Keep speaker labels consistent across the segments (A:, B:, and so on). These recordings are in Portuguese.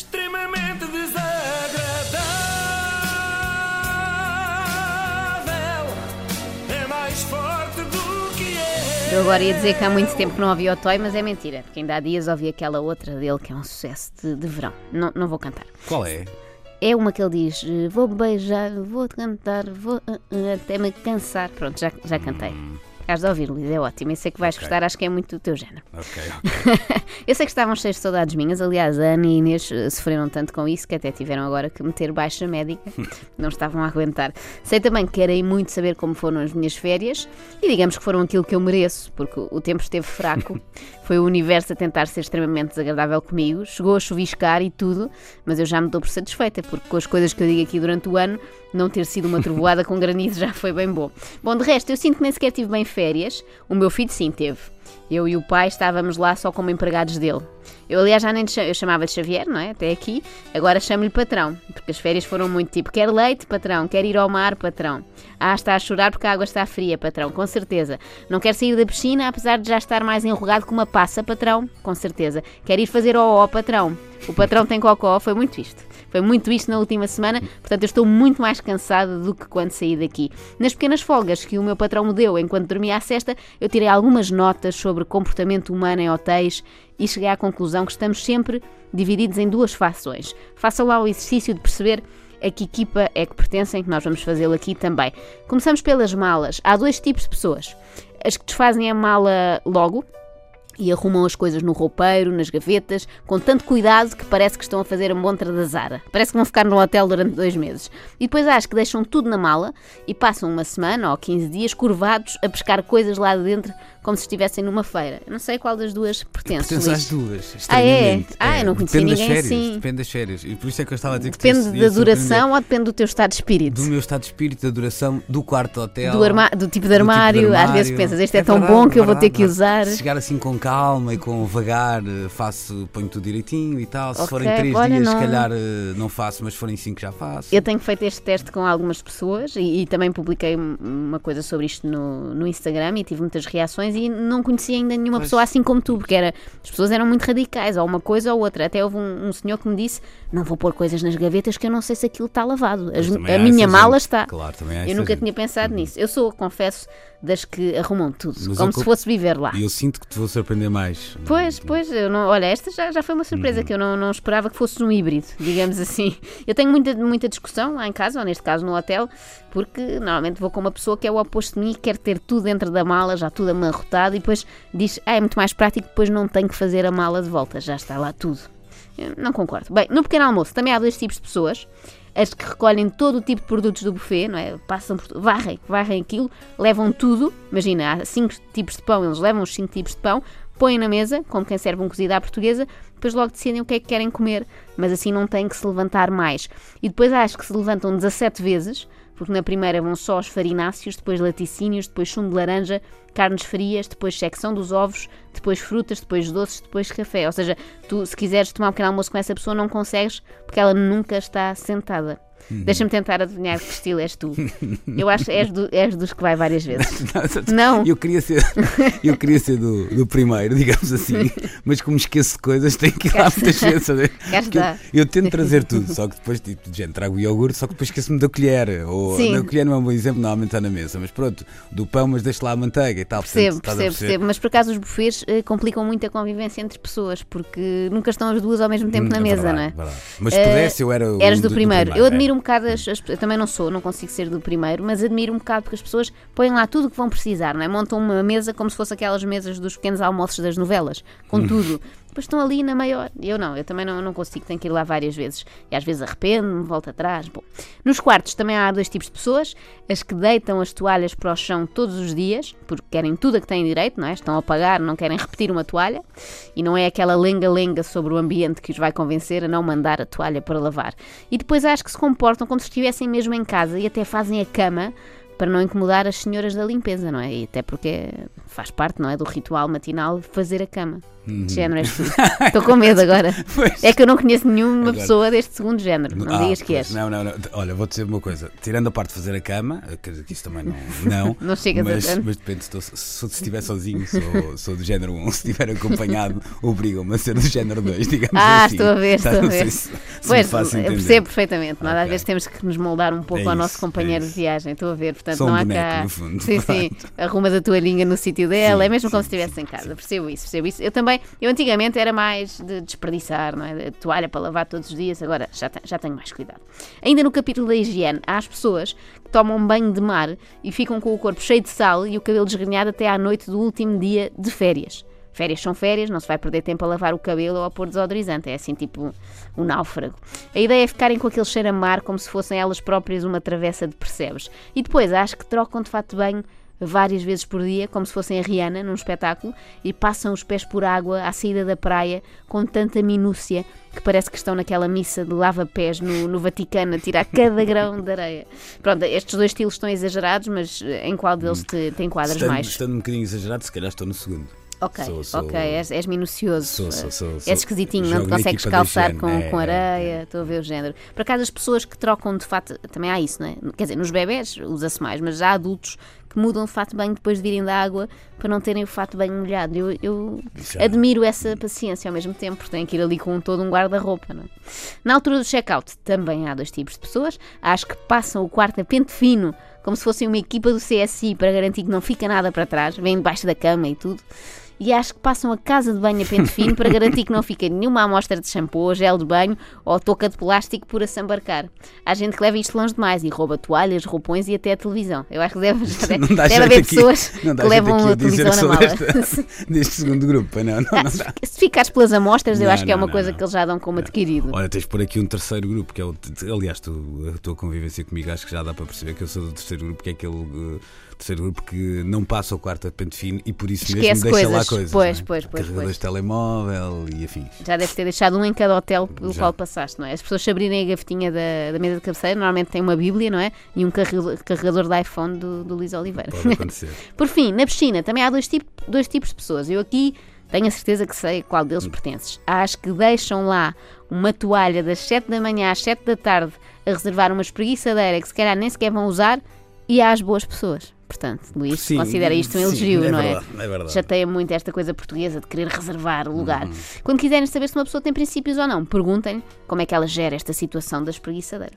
A: extremamente desagradável. É mais forte do que é.
B: Eu agora ia dizer que há muito tempo que não ouvi o Toy, mas é mentira, porque ainda há dias ouvi aquela outra dele que é um sucesso de, de verão. Não, não vou cantar.
C: Qual é?
B: É uma que ele diz: eh, Vou beijar, vou cantar, vou ah, ah, até me cansar. Pronto, já, já cantei. Has de ouvir, Luís, é ótimo. Eu sei que vais gostar, acho que é muito do teu género.
C: Ok, ok.
B: Eu sei que estavam cheios de saudades minhas, aliás, a Ana e a Inês eh, sofreram tanto com isso que até tiveram agora que meter baixa médica, não estavam a aguentar. Sei também que querem muito saber como foram as minhas férias e digamos que foram aquilo que eu mereço, porque o tempo esteve fraco, foi o universo a tentar ser extremamente desagradável comigo, chegou a chuviscar e tudo, mas eu já me dou por satisfeita, porque com as coisas que eu digo aqui durante o ano, não ter sido uma trovoada com granizo já foi bem bom. Bom, de resto, eu sinto que nem sequer tive bem férias, o meu filho sim teve. Eu e o pai estávamos lá só como empregados dele. Eu, aliás, já nem eu chamava-lhe Xavier, não é? Até aqui. Agora chamo-lhe patrão, porque as férias foram muito tipo: quer leite, patrão, quer ir ao mar, patrão. Ah, está a chorar porque a água está fria, patrão, com certeza. Não quer sair da piscina, apesar de já estar mais enrugado que uma passa, patrão, com certeza. Quer ir fazer ó, patrão. O patrão tem cocó, foi muito isto. Foi muito isto na última semana, portanto eu estou muito mais cansada do que quando saí daqui. Nas pequenas folgas que o meu patrão me deu enquanto dormia à cesta, eu tirei algumas notas sobre comportamento humano em hotéis e cheguei à conclusão que estamos sempre divididos em duas fações. Façam lá o exercício de perceber a que equipa é que pertencem, que nós vamos fazê-lo aqui também. Começamos pelas malas. Há dois tipos de pessoas. As que desfazem a mala logo, e arrumam as coisas no roupeiro, nas gavetas, com tanto cuidado que parece que estão a fazer a montra da Zara. Parece que vão ficar no hotel durante dois meses. E depois acho que deixam tudo na mala e passam uma semana ou 15 dias curvados a pescar coisas lá dentro como se estivessem numa feira. Eu não sei qual das duas pertence.
C: Pertence às duas.
B: Ah, é? Ah, eu não conhecia
C: depende das
B: ninguém
C: férias,
B: assim.
C: Depende das férias. E por isso é que eu estava a dizer que
B: Depende
C: te ia
B: da duração ou depende do teu estado de espírito?
C: Do meu estado de espírito, da duração, do quarto hotel.
B: Do, arma- do tipo de armário, às vezes pensas, este é, tão
C: verdade,
B: bom que eu vou ter que usar.
C: Se chegar assim com calma e com vagar, eh, faço, ponho tudo direitinho e tal. Se
B: Ok,
C: forem três
B: olha,
C: dias,
B: não-
C: se calhar eh, não faço, mas se forem cinco já faço.
B: Eu tenho feito este teste com algumas pessoas e, e também publiquei um- uma coisa sobre isto no, no Instagram e tive muitas reações e não conhecia ainda nenhuma
C: Pois.
B: pessoa assim como tu, porque era, as pessoas eram muito radicais, ou uma coisa ou outra. Até houve um, um senhor que me disse: Não vou pôr coisas nas gavetas que eu não sei se aquilo está lavado. As- a minha mala
C: gente.
B: está.
C: Claro,
B: Eu nunca
C: gente.
B: tinha pensado nisso. Eu sou, confesso, das que arrumam tudo,
C: Mas
B: como
C: eu
B: se fosse viver lá.
C: E eu sinto que te vou surpreender mais.
B: Pois, pois, eu não, olha, esta já, já foi uma
C: Uhum.
B: surpresa que eu não, não esperava que fosse um híbrido, digamos assim. Eu tenho muita, muita discussão lá em casa, ou neste caso no hotel, porque normalmente vou com uma pessoa que é o oposto de mim e quer ter tudo dentro da mala, já tudo amarrotado, e depois diz, ah, é muito mais prático, depois não tenho que fazer a mala de volta, já está lá tudo. Não concordo. Bem, no pequeno almoço também há dois tipos de pessoas. As que recolhem todo o tipo de produtos do buffet, não é? Passam por varrem, varrem aquilo, levam tudo. Imagina, há cinco tipos de pão, eles levam os cinco tipos de pão, põem na mesa, como quem serve um cozido à portuguesa, depois logo decidem o que é que querem comer, mas assim não têm que se levantar mais. E depois acho que se levantam 17 vezes, porque na primeira vão só os farináceos, depois laticínios, depois sumo de laranja, carnes frias, depois secção dos ovos, depois frutas, depois doces, depois café. Ou seja, tu se quiseres tomar um pequeno almoço com essa pessoa não consegues porque ela nunca está sentada. Deixa-me tentar adivinhar que estilo és tu. Eu acho que és, do- és dos que vai várias vezes. Não.
C: Eu queria ser, eu queria ser do, do primeiro, digamos assim, mas como esqueço de coisas, tenho que ir lá muitas vezes. eu, eu tento trazer tudo, só que depois, tipo, gente, trago o iogurte, só que depois esqueço-me da colher. Ou
B: Sim.
C: a colher não é um bom exemplo, normalmente está na mesa, mas pronto, do pão, mas deixo lá a manteiga e tal. portanto,
B: Percebo,
C: a
B: percebo, percebo. Mas por acaso os buffets eh, complicam muito a convivência entre pessoas, porque nunca estão as duas ao mesmo tempo
C: Hum,
B: na
C: é
B: mesa,
C: verdade,
B: não é?
C: verdade. Mas se pudesse, eu era o
B: Eras do, primeiro. Eu
C: é.
B: Admiro um bocado as, as- Eu também não sou, não consigo ser do primeiro, mas admiro um bocado porque as pessoas põem lá tudo o que vão precisar, não é? Montam uma mesa como se fosse aquelas mesas dos pequenos almoços das novelas, com
C: Hum.
B: tudo. Depois estão ali na maior. Eu não, eu também não, não consigo, tenho que ir lá várias vezes. E às vezes arrependo-me, volto atrás. Bom, nos quartos também há dois tipos de pessoas: as que deitam as toalhas para o chão todos os dias, porque querem tudo a que têm direito, não é? Estão a pagar, não querem repetir uma toalha. E não é aquela lenga-lenga sobre o ambiente que os vai convencer a não mandar a toalha para lavar. E depois há as que se comportam como se estivessem mesmo em casa e até fazem a cama para não incomodar as senhoras da limpeza, não é? E até porque faz parte, não é? Do ritual matinal fazer a cama. De género és tu. Estou com medo agora.
C: Uhum. Pois.
B: É que eu não conheço nenhuma
C: Agora-
B: pessoa deste segundo género. Não
C: Ah,
B: digas que és.
C: Não, não, não. Olha, vou dizer uma coisa. Tirando a parte de fazer a cama, quer dizer que isso também não. Não,
B: Não chegas a
C: mas,
B: tanto.
C: mas depende, se, estou- se, se estiver sozinho, sou, sou do género 1. Se estiver acompanhado, obrigam-me a ser do género 2, digamos
B: Ah,
C: assim.
B: estou a ver,
C: Tá,
B: estou a ver.
C: se- se
B: Pois,
C: faço
B: eu
C: entender.
B: percebo perfeitamente. Nós às vezes temos que nos moldar um pouco
C: É
B: ao nosso
C: isso,
B: companheiro
C: é
B: de
C: isso.
B: viagem. Estou a ver, portanto,
C: Sou um
B: não há
C: boneco,
B: cá.
C: no fundo.
B: Sim, sim. Arrumas a toalhinha no sítio dela,
C: Sim,
B: é mesmo como
C: sim,
B: se estivesse em casa. Percebo isso, percebo isso. Eu também, eu antigamente era mais de desperdiçar, não é? De toalha para lavar todos os dias, agora já, já tenho mais cuidado. Ainda no capítulo da higiene, há as pessoas que tomam banho de mar e ficam com o corpo cheio de sal e o cabelo desgrenhado até à noite do último dia de férias. Férias são férias, não se vai perder tempo a lavar o cabelo ou a pôr desodorizante. É assim, tipo um náufrago. A ideia é ficarem com aquele cheiro a mar como se fossem elas próprias uma travessa de percebes. E depois acho que trocam de fato de banho várias vezes por dia, como se fossem a Rihanna num espetáculo, e passam os pés por água à saída da praia com tanta minúcia que parece que estão naquela missa de lava-pés no, no Vaticano a tirar cada grão de areia. Pronto, estes dois estilos estão exagerados, mas eh, em qual deles te, te enquadras
C: Estando,
B: mais?
C: estando um bocadinho exagerado, se calhar estou no segundo.
B: Ok,
C: Sou- sou-
B: ok, és, és minucioso.
C: Sou, sou,
B: És esquisitinho, não te consegues calçar com,
C: É,
B: com
C: é,
B: areia, estou a ver o género. Por acaso, as pessoas que trocam de fato, também há isso, não é? Quer dizer, nos bebés usa-se mais, mas já há adultos que mudam de fato de banho depois de virem da água para não terem o fato de banho molhado. Eu, eu
C: Já.
B: admiro essa paciência ao mesmo tempo, porque têm que ir ali com todo um guarda-roupa, não é? Na altura do check-out, também há dois tipos de pessoas. Há as que passam o quarto a pente fino, como se fossem uma equipa do CSI para garantir que não fica nada para trás, vêm debaixo da cama e tudo e acho que passam a casa de banho a pente fino para garantir que não fica nenhuma amostra de shampoo, gel de banho ou touca de plástico por assambarcar. Há gente que leva isto longe demais e rouba toalhas, roupões e até a televisão. Eu acho que deve, deve, deve haver
C: aqui-
B: pessoas que levam a televisão na mala.
C: deste, deste segundo grupo, não, não, não dá.
B: Se- Se ficares pelas amostras, eu acho que é uma coisa que eles já dão como adquirido.
C: Olha, tens por aqui um terceiro grupo, que é o. Aliás, tu, a tua convivência comigo acho que já dá para perceber que eu sou do terceiro grupo, que é aquele uh, terceiro grupo que não passa o quarto a pente fino e por isso
B: Esquece
C: mesmo deixa lá
B: coisas. Pois,
C: é?
B: pois, pois,
C: Carregadores de telemóvel e afins.
B: Já deve ter deixado um em cada hotel pelo
C: Já.
B: qual passaste, não é? As pessoas se abrirem a gavetinha da, da mesa de cabeceira, normalmente tem uma Bíblia, não é? E um carregador, carregador de iPhone do, do Luís Oliveira.
C: Pode acontecer.
B: Por fim, na piscina também há dois, tipo, dois tipos de pessoas. Eu aqui tenho a certeza que sei qual deles pertences. Há as que deixam lá uma toalha das 7 da manhã às 7 da tarde a reservar uma espreguiçadeira que se calhar nem sequer vão usar e há as boas pessoas. Portanto, Luís
C: Sim,
B: considera isto um
C: sim,
B: elogio,
C: é
B: não
C: verdade, é verdade.
B: Chateia muito esta coisa portuguesa de querer reservar o lugar.
C: Uhum.
B: Quando quiserem saber se uma pessoa tem princípios ou não, perguntem como é que ela gera esta situação da espreguiçadeira.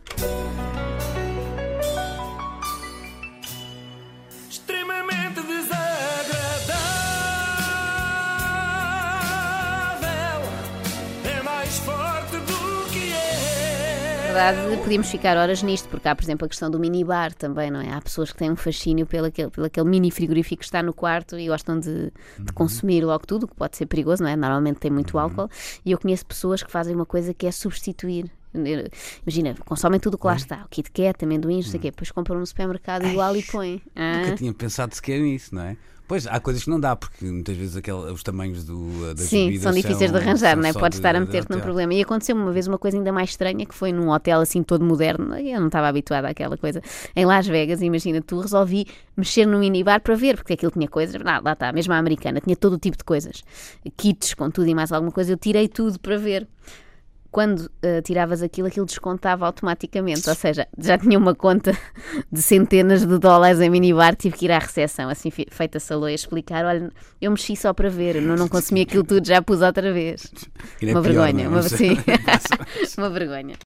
B: Verdade, podíamos ficar horas nisto, porque há, por exemplo, a questão do minibar também, não é? Há pessoas que têm um fascínio pelo aquele, pelo aquele mini frigorífico que está no quarto e gostam de, de consumir logo tudo, que pode ser perigoso, não é? Normalmente tem muito álcool. E eu conheço pessoas que fazem uma coisa que é substituir. Imagina, consomem tudo o que lá está, o Kit Kat, amendoins, não sei o quê, depois compram no supermercado igual e põem. Ah.
C: Nunca tinha pensado sequer nisso, não é? Pois, há coisas que não dá, porque muitas vezes aquela, os tamanhos do, das
B: Sim, são difíceis de
C: são-
B: arranjar,
C: são
B: não é? Podes
C: de-
B: estar a
C: de
B: meter-te num problema. E aconteceu uma vez uma coisa ainda mais estranha, que foi num hotel assim todo moderno, eu não estava habituada àquela coisa, em Las Vegas, imagina, tu resolvi mexer no minibar para ver, porque aquilo tinha coisas, não, lá está, mesmo a americana, tinha todo o tipo de coisas, kits com tudo e mais alguma coisa, eu tirei tudo para ver. Quando eh, tiravas aquilo, aquilo descontava automaticamente, ou seja, já tinha uma conta de centenas de dólares em minibar, tive que ir à recepção, assim fe- feita saloia, explicar, olha, eu mexi só para ver, não, não consumi aquilo tudo, já pus outra vez.
C: É
B: Uma
C: pior,
B: vergonha,
C: é?
B: uma, sim. uma vergonha.